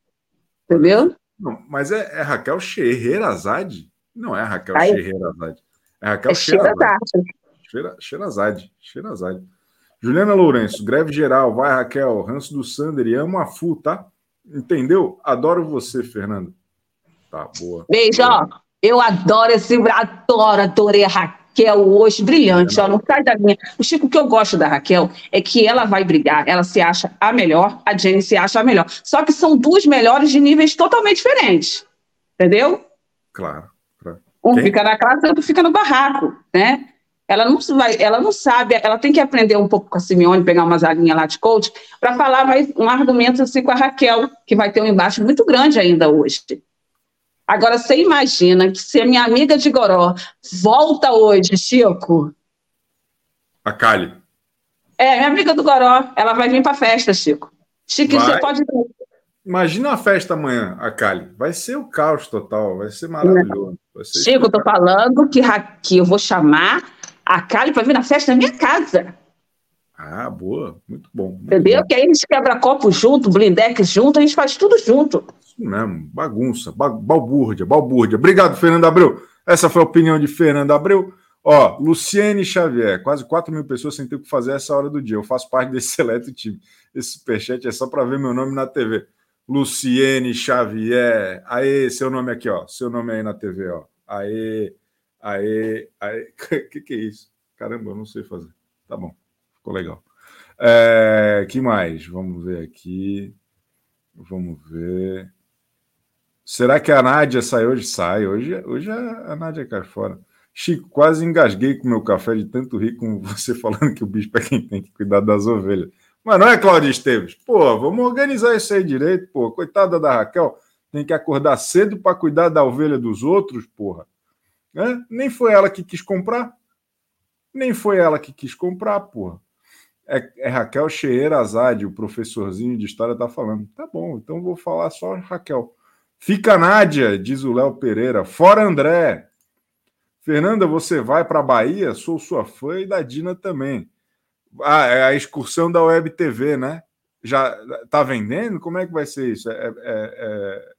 Entendeu? Não, mas é, é Raquel Scheherazade? Não é Raquel Aí, Scheherazade. É Raquel é Scheherazade. Scheherazade. Scheherazade. Juliana Lourenço, greve geral, vai Raquel, ranço do Sander e amo a FU, tá? Entendeu? Adoro você, Fernando. Tá, boa. Beijo, ó. Eu adoro esse, adoro, adorei a Raquel. Hoje, brilhante, ó, não sai da minha. O Chico, o que eu gosto da Raquel é que ela vai brigar, ela se acha a melhor, a Jenny se acha a melhor. Só que são duas melhores de níveis totalmente diferentes. Entendeu? Claro. claro. Um Quem? fica na classe, outro fica no barraco, né? Ela não, vai, ela não sabe, ela tem que aprender um pouco com a Simeone, pegar umas alinhas lá de coach, para falar mais um argumento assim com a Raquel, que vai ter um embate muito grande ainda hoje. Agora, você imagina que se a minha amiga de Goró volta hoje, Chico. A Kali. É, minha amiga do Goró. Ela vai vir pra festa, Chico. Chico, Vai? você pode. Imagina a festa amanhã, a Kali. Vai ser o caos total, vai ser maravilhoso. Vai ser Chico, tô falando que, que eu vou chamar a Kali pra vir na festa na minha casa. Ah, boa, muito bom. muito Entendeu? bom. Que aí a gente quebra copo junto, blindex junto, a gente faz tudo junto. Isso mesmo, bagunça, ba- balbúrdia, balbúrdia. Obrigado, Fernando Abreu. Essa foi a opinião de Fernando Abreu. Ó, Luciene Xavier, quase 4 mil pessoas sem ter o que fazer essa hora do dia. Eu faço parte desse seleto time. Esse superchat é só para ver meu nome na TV. Luciene Xavier. Aê, seu nome aqui, ó. Seu nome aí na TV, ó. Aê, aê, aê. que que é isso? Caramba, eu não sei fazer. Tá bom, ficou legal. É, que mais? Vamos ver aqui. Vamos ver. Será que a Nádia sai hoje? Sai. Hoje, hoje a Nádia cai fora. Chico, quase engasguei com meu café de tanto rir com você falando que o bispo é quem tem que cuidar das ovelhas. Mas não é, Cláudio Esteves? Pô, vamos organizar isso aí direito, pô. Coitada da Raquel, tem que acordar cedo para cuidar da ovelha dos outros, porra. Né? Nem foi ela que quis comprar. Nem foi ela que quis comprar, porra. É, é Raquel Cheira Azade, o professorzinho de história, tá falando. Tá bom, então vou falar só Raquel. Fica Nádia, diz o Léo Pereira. Fora André. Fernanda, você vai para Bahia? Sou sua fã e da Dina também. Ah, é a excursão da Web TV, né? Já tá vendendo? Como é que vai ser isso? É, é- é-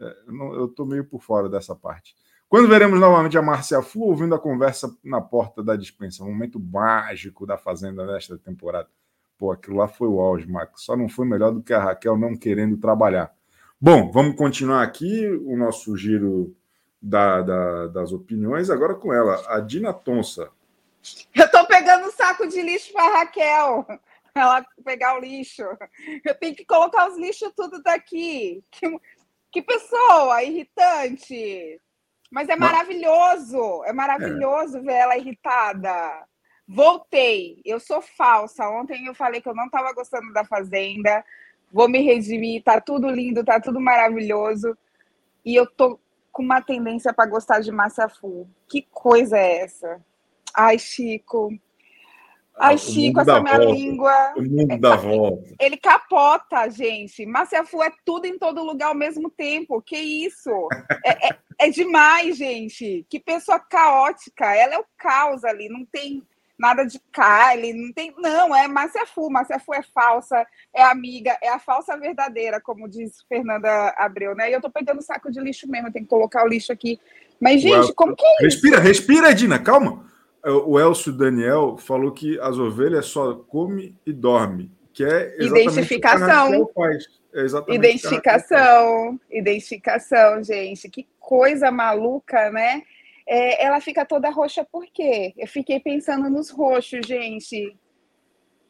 é- eu tô meio por fora dessa parte. Quando veremos novamente a Márcia Fu ouvindo a conversa na porta da dispensa? Um momento mágico da Fazenda nesta temporada. Pô, aquilo lá foi o auge, Marcos. Só não foi melhor do que a Raquel não querendo trabalhar. Bom, vamos continuar aqui o nosso giro da- da- das opiniões, agora com ela, a Dina Tonsa. Eu tô pegando um saco de lixo para Raquel. Ela pegar o lixo. Eu tenho que colocar os lixos tudo daqui. Que, que pessoa irritante. Mas é maravilhoso. É maravilhoso ver ela irritada. Voltei. Eu sou falsa. Ontem eu falei que eu não estava gostando da Fazenda. Vou me redimir. Tá tudo lindo, tá tudo maravilhoso. E eu tô com uma tendência para gostar de Massa Fu. Que coisa é essa? Ai, Chico. Ai, Chico, essa minha volta. língua. O mundo dá volta. Ele capota, gente. Márcia Fu é tudo em todo lugar ao mesmo tempo. Que isso? É, é- é demais, gente. Que pessoa caótica. Ela é o caos ali. Não tem nada de Kylie, não tem. Não, é Márcia Fu. Márcia Fu é falsa, é amiga, é a falsa verdadeira, como diz Fernanda Abreu, né? E eu tô pegando saco de lixo mesmo, eu tenho que colocar o lixo aqui. Mas, gente, Elcio- como que é isso? Respira, respira, Dina, calma. O Elcio Daniel falou que as ovelhas só come e dorme, que é Identificação. o que a Raquel faz. É exatamente. Identificação, identificação, gente. Que coisa maluca, né? É, ela fica toda roxa por quê? Eu fiquei pensando nos roxos, gente.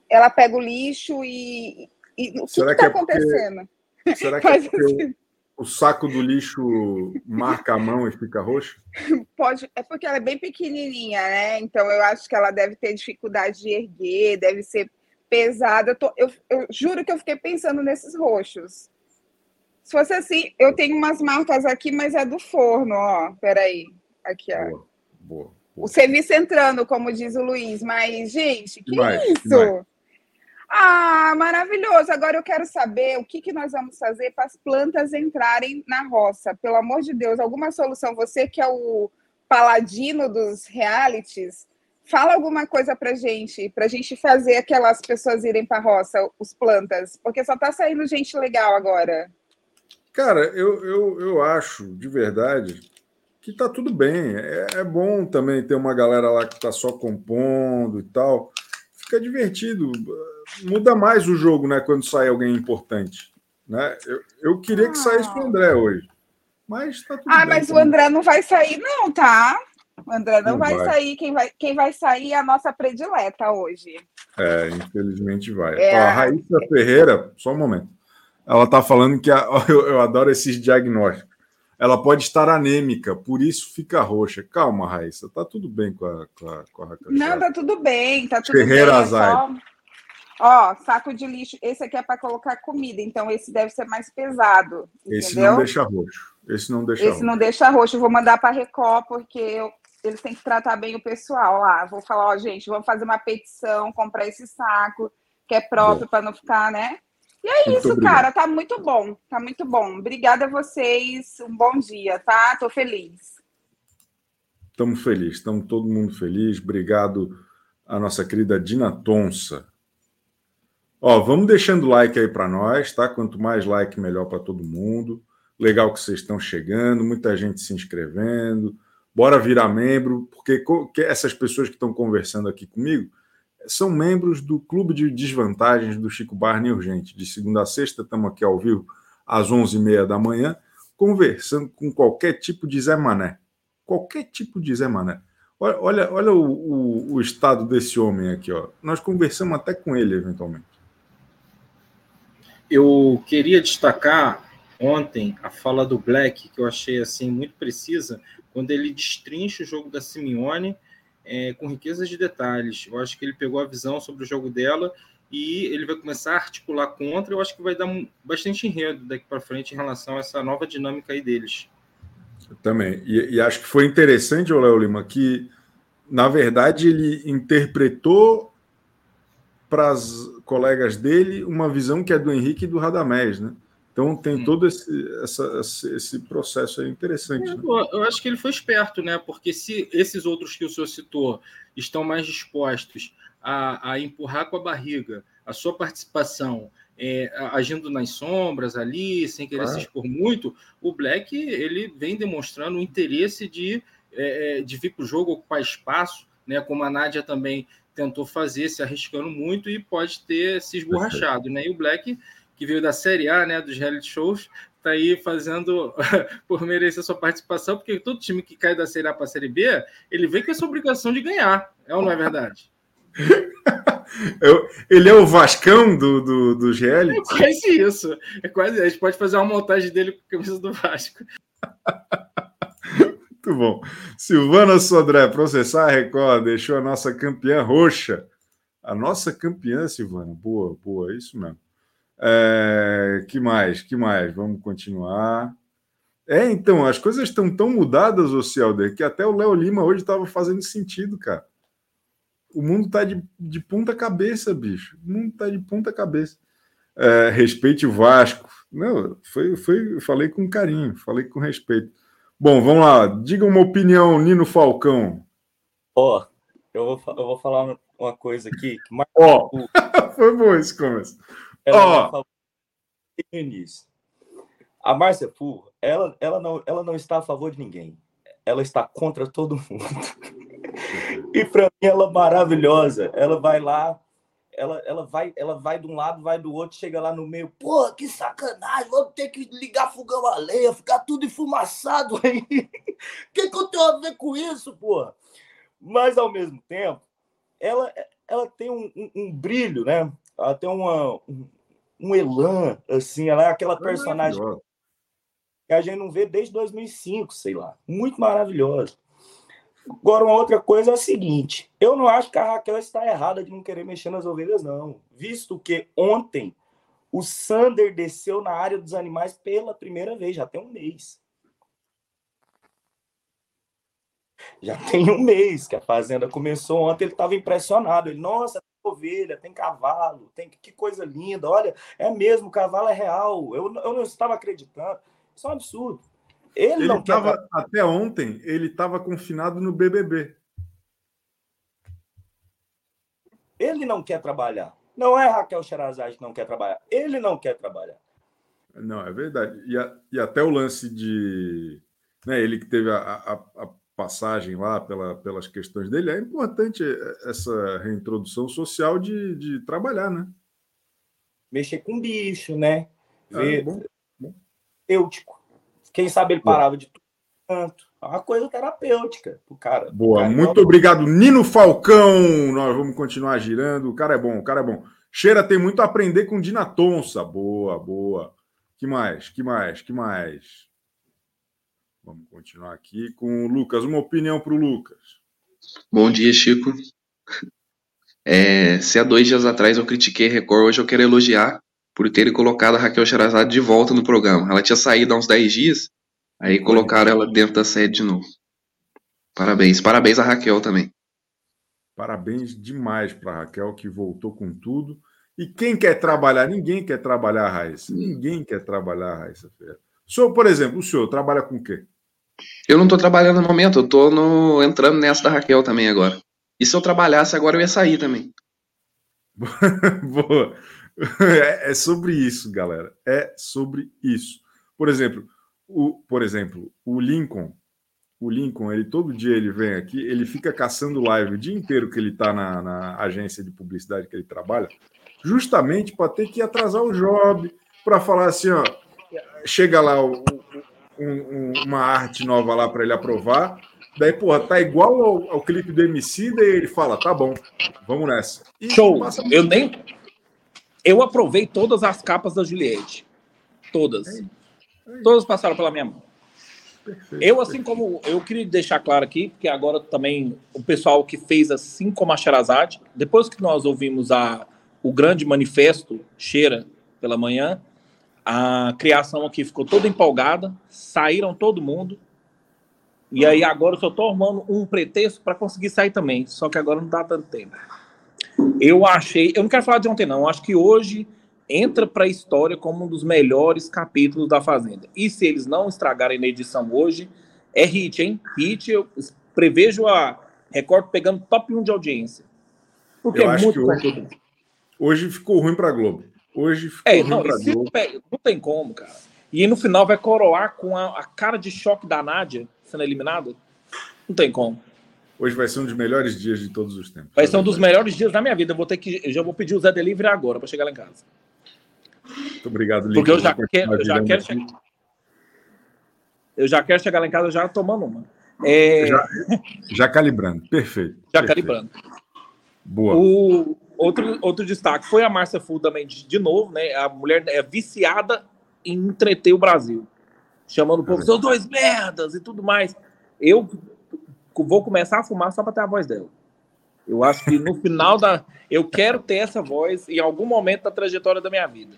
Ela pega o lixo e. e o que está é porque- acontecendo? Será que é porque assim, o, saco do lixo marca a mão e fica roxo? pode, é porque ela é bem pequenininha, né? Então eu acho que ela deve ter dificuldade de erguer, deve ser pesada. Eu, tô- eu- eu juro que eu fiquei pensando nesses roxos. Se fosse assim, eu tenho umas marcas aqui, mas é do forno, ó. Peraí. Aqui, ó. Boa, boa. O serviço entrando, como diz o Luiz. Mas, gente, que Mais, que isso? mais? Ah, maravilhoso. Agora eu quero saber o que, que nós vamos fazer para as plantas entrarem na roça. Pelo amor de Deus, alguma solução? Você que é o paladino dos realities, fala alguma coisa para gente, para gente fazer aquelas pessoas irem para a roça, os plantas, porque só tá saindo gente legal agora. Cara, eu, eu, eu acho, de verdade, que tá tudo bem. É, é bom também ter uma galera lá que tá só compondo e tal. Fica divertido. Muda mais o jogo, né? Quando sai alguém importante. Né? Eu, eu queria que saísse o André hoje. Mas tá tudo Ah, bem. mas o. André não vai sair, não, tá? O André não, Não vai, vai. sair. Quem vai, quem vai sair é a nossa predileta hoje. É, infelizmente vai. É. Ó, a Raíssa Ferreira, só um momento. Ela tá falando que a- eu, eu adoro esses diagnósticos. Ela pode estar anêmica, por isso fica roxa. Calma, Raíssa, tá tudo bem com a, com a, com a Raquel. Não, tá tudo bem, tá tudo Ferreira bem. é Azar. só- Ó, saco de lixo. Esse aqui é para colocar comida, então esse deve ser mais pesado. Esse entendeu? não deixa roxo. Esse não deixa Esse roxo. não deixa roxo. Eu Vou mandar para Record, porque eu, eles têm que tratar bem o pessoal lá. Vou falar, ó, gente, vamos fazer uma petição, comprar esse saco que é próprio para não ficar, né? E é muito isso, obrigado. cara. Tá muito bom. Tá muito bom. Obrigada a vocês. Um bom dia, tá? Tô feliz. Estamos felizes, estamos todo mundo feliz. Obrigado a nossa querida Dina Tonsa. Ó, vamos deixando like aí para nós, tá? Quanto mais like, melhor para todo mundo. Legal que vocês estão chegando, muita gente se inscrevendo. Bora virar membro, porque essas pessoas que estão conversando aqui comigo são membros do Clube de Desvantagens do Chico Barney Urgente. De segunda a sexta, estamos aqui ao vivo às 11h30 da manhã, conversando com qualquer tipo de Zé Mané. Qualquer tipo de Zé Mané. Olha, olha, olha o, o, o estado desse homem aqui. Ó. Nós conversamos até com ele, eventualmente. Eu queria destacar ontem a fala do Black, que eu achei assim muito precisa, quando ele destrincha o jogo da Simeone é, com riqueza de detalhes. Eu acho que ele pegou a visão sobre o jogo dela e ele vai começar a articular contra. Eu acho que vai dar bastante enredo daqui para frente em relação a essa nova dinâmica aí deles. Eu também. E, e, acho que foi interessante, Léo Lima, que na verdade ele interpretou para as colegas dele uma visão que é do Henrique e do Radamés, né? Então tem hum. todo esse, essa, esse processo aí interessante. É, né? Eu acho que ele foi esperto, né? Porque se esses outros que o senhor citou estão mais dispostos a, a empurrar com a barriga a sua participação, é, agindo nas sombras ali, sem querer se expor muito, o Black ele vem demonstrando o interesse de, é, é de vir para o jogo ocupar espaço, né? Como a Nádia também tentou fazer, se arriscando muito e pode ter se esborrachado, né? E o Black que veio da Série A, né, dos reality shows, está aí fazendo por merecer sua participação, porque todo time que cai da Série A para a Série B, ele vem com essa obrigação de ganhar, é ou não é verdade? ele é o Vascão do, do, dos reality? É quase isso. É quase, a gente pode fazer uma montagem dele com a camisa do Vasco. Muito bom. Silvana Sodré, processar a Record, deixou a nossa campeã roxa. A nossa campeã, Silvana. Boa, boa, é isso mesmo. É, que mais? Que mais? Vamos continuar. É, então, as coisas estão tão mudadas, o Cielder, que até o Léo Lima hoje estava fazendo sentido, cara. O mundo está de, de ponta cabeça, bicho. O mundo está de ponta cabeça. É, respeite o Vasco. Não, foi, foi, falei com carinho, falei com respeito. Bom, vamos lá. Diga uma opinião, Nino Falcão. Ó, oh, eu, vou, eu vou falar uma coisa aqui. Ó, oh. foi bom esse começo. Ela oh. nisso. A Márcia Fu, ela, ela, não, ela não está a favor de ninguém. Ela está contra todo mundo. e para mim ela é maravilhosa. Ela vai lá, ela, ela vai, ela vai de um lado, vai do outro, chega lá no meio. Pô, que sacanagem! Vamos ter que ligar fogão a lenha, ficar tudo enfumaçado aí. O que, que eu tenho a ver com isso, pô? Mas ao mesmo tempo, ela, ela tem um, um, um brilho, né? Ela tem uma, um, um elan, assim, ela é aquela personagem que a gente não vê desde 2005, sei lá. Muito maravilhosa. Agora, uma outra coisa é a seguinte: eu não acho que a Raquel está errada de não querer mexer nas ovelhas, não. Visto que ontem o Sander desceu na área dos animais pela primeira vez, já tem um mês. Já tem um mês que a Fazenda começou ontem, ele estava impressionado. Ele, nossa, ovelha, tem cavalo, tem que coisa linda. Olha, é mesmo, o cavalo é real. Eu, eu não estava acreditando. Isso é um absurdo. Ele, ele não tava, quer... até ontem ele estava confinado no BBB. Ele não quer trabalhar. Não é Raquel Sherazade que não quer trabalhar. Ele não quer trabalhar. Não, é verdade. E, a, e até o lance de. Né, ele que teve a, a, a passagem lá pela, pelas questões dele, é importante essa reintrodução social de, de trabalhar, né? Mexer com bicho, né? É, Ver. É, bom, bom. Eutico. Quem sabe ele parava de tanto. É uma coisa terapêutica o cara. Boa, cara, muito obrigado, Nino Falcão. Nós vamos continuar girando. O cara é bom, o cara é bom. Cheira tem muito a aprender com Dina Tonsa. Boa, boa. Que mais? Que mais? Que mais? Vamos continuar aqui com o Lucas. Uma opinião para o Lucas. Bom dia, Chico. É, se há dois dias atrás eu critiquei a Record, hoje eu quero elogiar por terem colocado a Raquel Sherazade de volta no programa. Ela tinha saído há uns 10 dias, aí colocaram ela dentro da sede de novo. Parabéns. Parabéns a Raquel também. Parabéns demais para a Raquel, que voltou com tudo. E quem quer trabalhar? Ninguém quer trabalhar, Raíssa. Ninguém quer trabalhar, Raíssa Ferreira. O senhor, por exemplo, o senhor trabalha com o quê? Eu não estou trabalhando no momento, eu estou no... entrando nessa da Raquel também agora. E se eu trabalhasse agora, eu ia sair também. Boa. É, é sobre isso, galera. É sobre isso. Por exemplo, o, por exemplo, o Lincoln, o Lincoln, ele todo dia ele vem aqui, ele fica caçando live o dia inteiro que ele está na, na, agência de publicidade que ele trabalha, justamente para ter que atrasar o job, para falar assim, ó, chega lá o, um, uma arte nova lá para ele aprovar, daí, porra, tá igual ao, ao clipe do MC, daí ele fala, tá bom, vamos nessa. E Show! Eu nem... Eu aprovei todas as capas da Juliette. Todas. É é Todas passaram pela minha mão. Perfeito, eu, assim perfeito. como eu queria deixar claro aqui, porque agora também o pessoal que fez assim como a Sherazade, depois que nós ouvimos a, o grande manifesto Cheira pela manhã, a criação aqui ficou toda empolgada, saíram todo mundo. E aí agora eu só estou arrumando um pretexto para conseguir sair também, só que agora não dá tanto tempo. Eu achei, eu não quero falar de ontem não, eu acho que hoje entra para a história como um dos melhores capítulos da Fazenda. E se eles não estragarem na edição hoje, é hit, hein? Hit, eu prevejo a Record pegando top 1 de audiência. Porque eu é muito hoje, hoje, ficou ruim para Globo. Hoje ficou é, não, Globo. Não tem como, cara. E no final vai coroar com a, a cara de choque da Nádia sendo eliminada. Não tem como. Hoje vai ser um dos melhores dias de todos os tempos. Vai ser um dos melhores dias da minha vida. Eu vou ter que, eu já vou pedir o Zé Delivery agora para chegar lá em casa. Muito obrigado, Porque eu já, quero, eu já quero chegar. Eu já quero chegar lá em casa já tomando uma. É... Já, já, calibrando, perfeito. Já perfeito. calibrando. Boa. O outro, outro destaque foi a Márcia Fu também, de, de, novo, né? A mulher é viciada em entreter o Brasil. Chamando o povo, é seus dois merdas e tudo mais. Eu vou começar a fumar só para ter a voz dela. Eu acho que no final da. Eu quero ter essa voz em algum momento da trajetória da minha vida.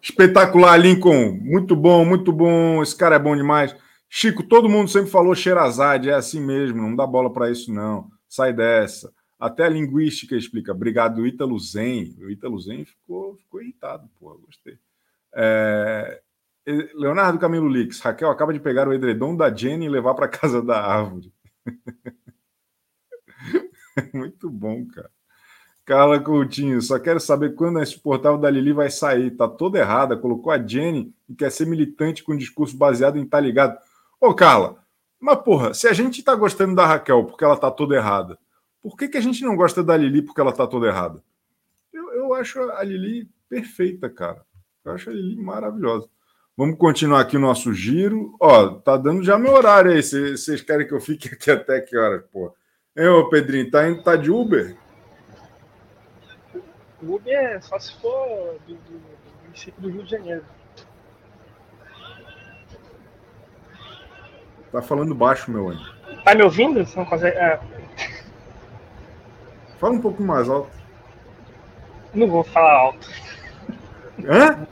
Espetacular, Lincoln. Muito bom, muito bom. Esse cara é bom demais. Chico, todo mundo sempre falou Xerazade, é assim mesmo, não dá bola para isso, não. Sai dessa. Até a linguística explica. Obrigado, Ítalo Zen. O Ítalo Zen ficou, ficou irritado, pô, gostei. É... Leonardo Camilo Lix. Raquel acaba de pegar o edredom da Jenny e levar para casa da árvore. Muito bom, cara. Carla Coutinho, só quero saber quando esse portal da Lili vai sair. Tá toda errada. Colocou a Jenny e quer ser militante com discurso baseado em tá ligado. Ô, Carla, mas porra, se a gente tá gostando da Raquel porque ela tá toda errada, por que, que a gente não gosta da Lili porque ela tá toda errada? Eu, eu acho a Lili perfeita, cara. Eu acho a Lili maravilhosa. Vamos continuar aqui o nosso giro. Ó, tá dando já meu horário aí. Vocês querem que eu fique aqui até que hora, porra? Hein, ô Pedrinho, tá indo, tá de Uber? Uber é só se for do, do, do município do Rio de Janeiro. Tá falando baixo, meu anjo. Tá me ouvindo? Você não consegue. É... Fala um pouco mais alto. Não vou falar alto. Hã?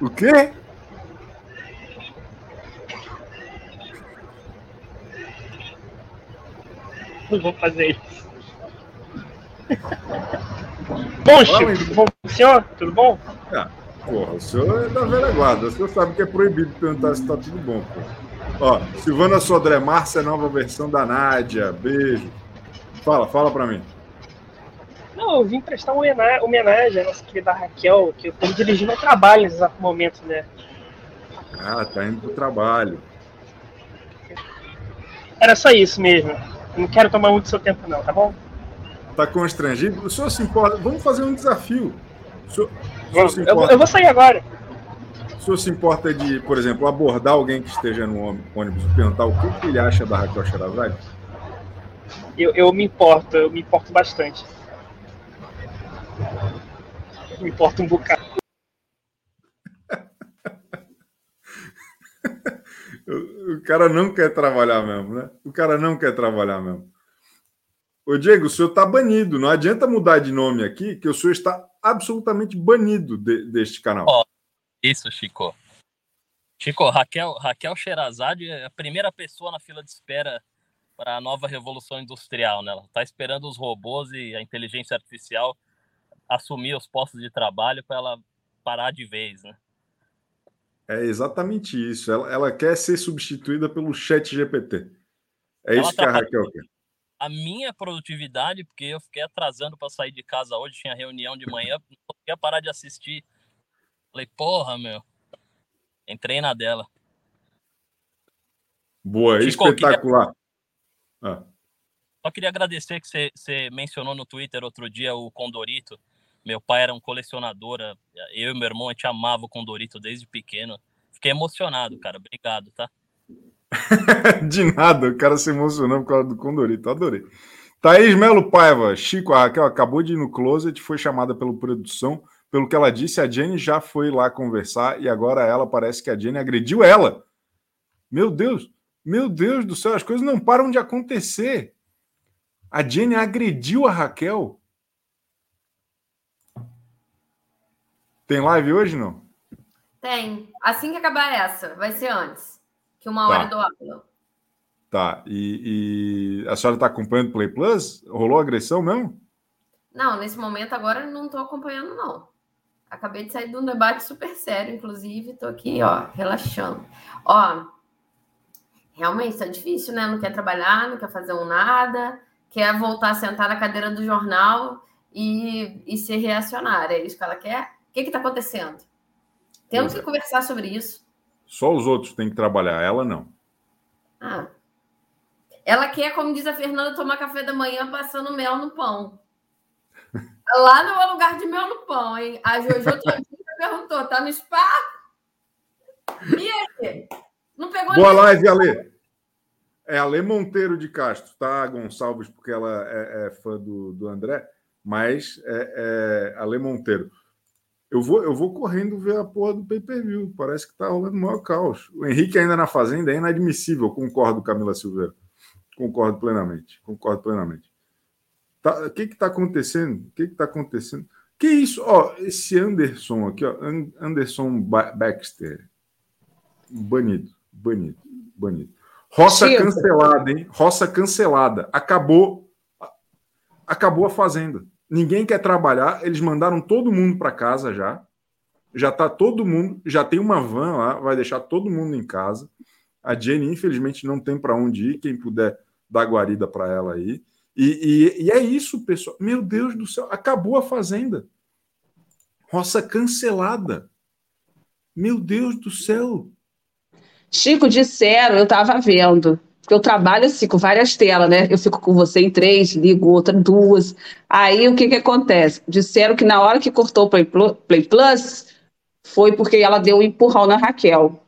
O quê? Não vou fazer isso. Bom, Chico, bom senhor? Tudo bom? Ah, porra, o senhor é da velha guarda. O senhor sabe que é proibido perguntar se tá tudo bom, pô. Ó, Silvana Sodré, Márcia, nova versão da Nádia. Beijo. Fala, fala pra mim. Não, eu vim prestar uma homenagem à nossa querida Raquel, que eu estou dirigindo ao trabalho nesse exato momento, né? Ah, tá indo pro trabalho. Era só isso mesmo. Não quero tomar muito seu tempo, não, tá bom? Tá constrangido? O senhor se importa? Vamos fazer um desafio. O senhor, o senhor se importa... eu, vou sair agora. O senhor se importa de, por exemplo, abordar alguém que esteja no ônibus e perguntar o que ele acha da Raquel Sherazade? Eu, eu me importo, eu me importo bastante. Me importa um bocado. o cara não quer trabalhar mesmo, né? O cara não quer trabalhar mesmo. Ô, Diego, o senhor está banido. Não adianta mudar de nome aqui, que o senhor está absolutamente banido de, deste canal. Ó, oh, isso, Chico. Chico, Raquel, Raquel Sherazade é a primeira pessoa na fila de espera para a nova revolução industrial, né? Ela está esperando os robôs e a inteligência artificial assumir os postos de trabalho para ela parar de vez, né? É exatamente isso. Ela, ela quer ser substituída pelo chat GPT. É Ela isso que a Raquel quer. A minha produtividade, porque eu fiquei atrasando para sair de casa hoje, tinha reunião de manhã, não conseguia parar de assistir. Falei, porra, meu. Entrei na dela. Boa, queria- espetacular. Ah, Só queria agradecer que você, você mencionou no Twitter outro dia o Condorito. Meu pai era um colecionador. Eu e meu irmão, a gente amava o Condorito desde pequeno. Fiquei emocionado, cara. Obrigado, tá? De nada, o cara se emocionou por causa do Condorito. Adorei. Thaís Melo Paiva, Chico, a Raquel acabou de ir no closet, foi chamada pela produção. Pelo que ela disse, a Jenny já foi lá conversar e agora ela parece que a Jenny agrediu ela. Meu Deus, meu Deus do céu, as coisas não param de acontecer. A Jenny agrediu a Raquel. Tem live hoje, não? Tem. Assim que acabar essa, vai ser antes. Que uma Tá. hora do aula. Tá. E, e a senhora está acompanhando o Play Plus? Rolou agressão mesmo? Não, nesse momento agora eu não estou acompanhando, não. Acabei de sair de um debate super sério, inclusive, estou aqui, ó, relaxando. Ó, realmente tá difícil, né? Não quer trabalhar, não quer fazer um nada, quer voltar a sentar na cadeira do jornal e, e ser reacionária. É isso que ela quer? O que está acontecendo? Temos Pois é. que conversar sobre isso. Só os outros têm que trabalhar, ela não. Ah. Ela quer, como diz a Fernanda, tomar café da manhã passando mel no pão. Lá não é lugar de mel no pão, hein? A Jojo perguntou: tá no spa? E aí? Não pegou Boa nem- live, Ale. É Ale Monteiro de Castro, tá, Gonçalves, porque ela é, é fã do, do André, mas é, é Ale Monteiro. Eu vou, eu vou correndo ver a porra do pay-per-view. Parece que tá rolando o maior caos. O Henrique ainda na fazenda é inadmissível. Concordo, Camila Silveira. Concordo plenamente. Concordo plenamente. Tá, o que que tá acontecendo? O que que tá acontecendo? Que isso? Ó, esse Anderson aqui, ó, An- Anderson Ba- Baxter. Banido, banido, banido. Roça Chico. cancelada, hein? Roça cancelada. Acabou, acabou a fazenda. Ninguém quer trabalhar. Eles mandaram todo mundo para casa já. Já tá todo mundo, já tem uma van lá, vai deixar todo mundo em casa. A Jenny, infelizmente, não tem para onde ir. Quem puder dar guarida para ela aí. E, e- e é isso, pessoal. Meu Deus do céu, acabou a fazenda. Roça cancelada. Meu Deus do céu. Chico, disseram, eu estava vendo, porque eu trabalho assim com várias telas, né? Eu fico com você em três, ligo outra duas. Aí o que que acontece? Disseram que na hora que cortou o Play Play Plus, foi porque ela deu um empurrão na Raquel.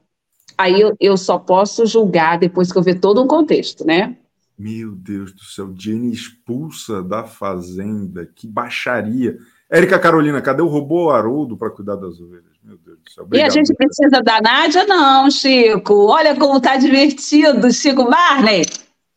Aí eu, eu só posso julgar depois que eu ver todo o contexto, né? Meu Deus do céu, Jenny expulsa da fazenda, que baixaria. Érica Carolina, cadê o robô Haroldo para cuidar das ovelhas? Meu Deus do céu. E a Obrigado. gente precisa da Nádia? Não, Chico. Olha como tá divertido, Chico Barney.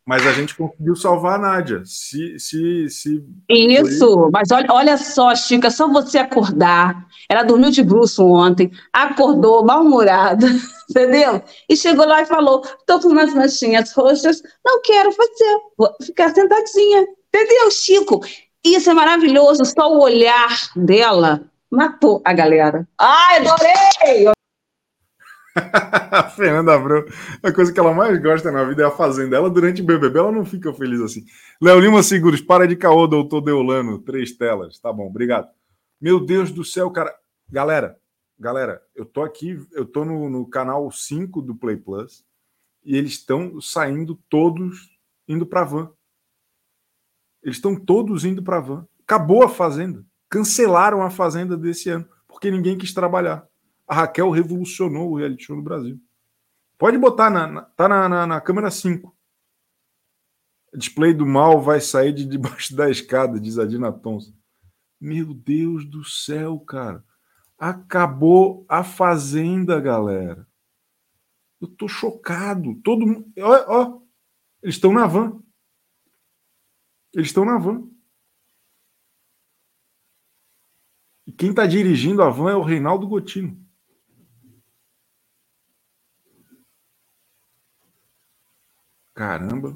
Mas a gente conseguiu salvar a Nádia. Se, se, se... Isso, mas olha, olha só, Chica, é só você acordar. Ela dormiu de bruxo ontem, acordou mal-humorada, entendeu? E chegou lá e falou: tô com umas manchinhas roxas, não quero fazer, vou ficar sentadinha. Entendeu, Chico? Isso é maravilhoso, só o olhar dela matou a galera. Ai, adorei! a Fernanda Abreu, a coisa que ela mais gosta na vida é a fazenda. Ela, durante o BBB, ela não fica feliz assim. Léo Lima Seguros, para de caô, doutor Deolano. Três telas. Tá bom, obrigado. Meu Deus do céu, cara. Galera, galera, eu tô aqui, eu tô no, no canal 5 do Play Plus e eles estão saindo todos indo pra van. Eles estão todos indo pra van. Acabou a fazenda. Cancelaram a fazenda desse ano, porque ninguém quis trabalhar. A Raquel revolucionou o reality show no Brasil. Pode botar, na, na- tá na, na, na câmera 5. Display do mal vai sair de debaixo da escada, diz a Dina Thompson. Meu Deus do céu, cara. Acabou a fazenda, galera. Eu tô chocado. Todo mundo. Ó, ó. Eles estão na van. Eles estão na van. E quem está dirigindo a van é o Reinaldo Gotino. Caramba,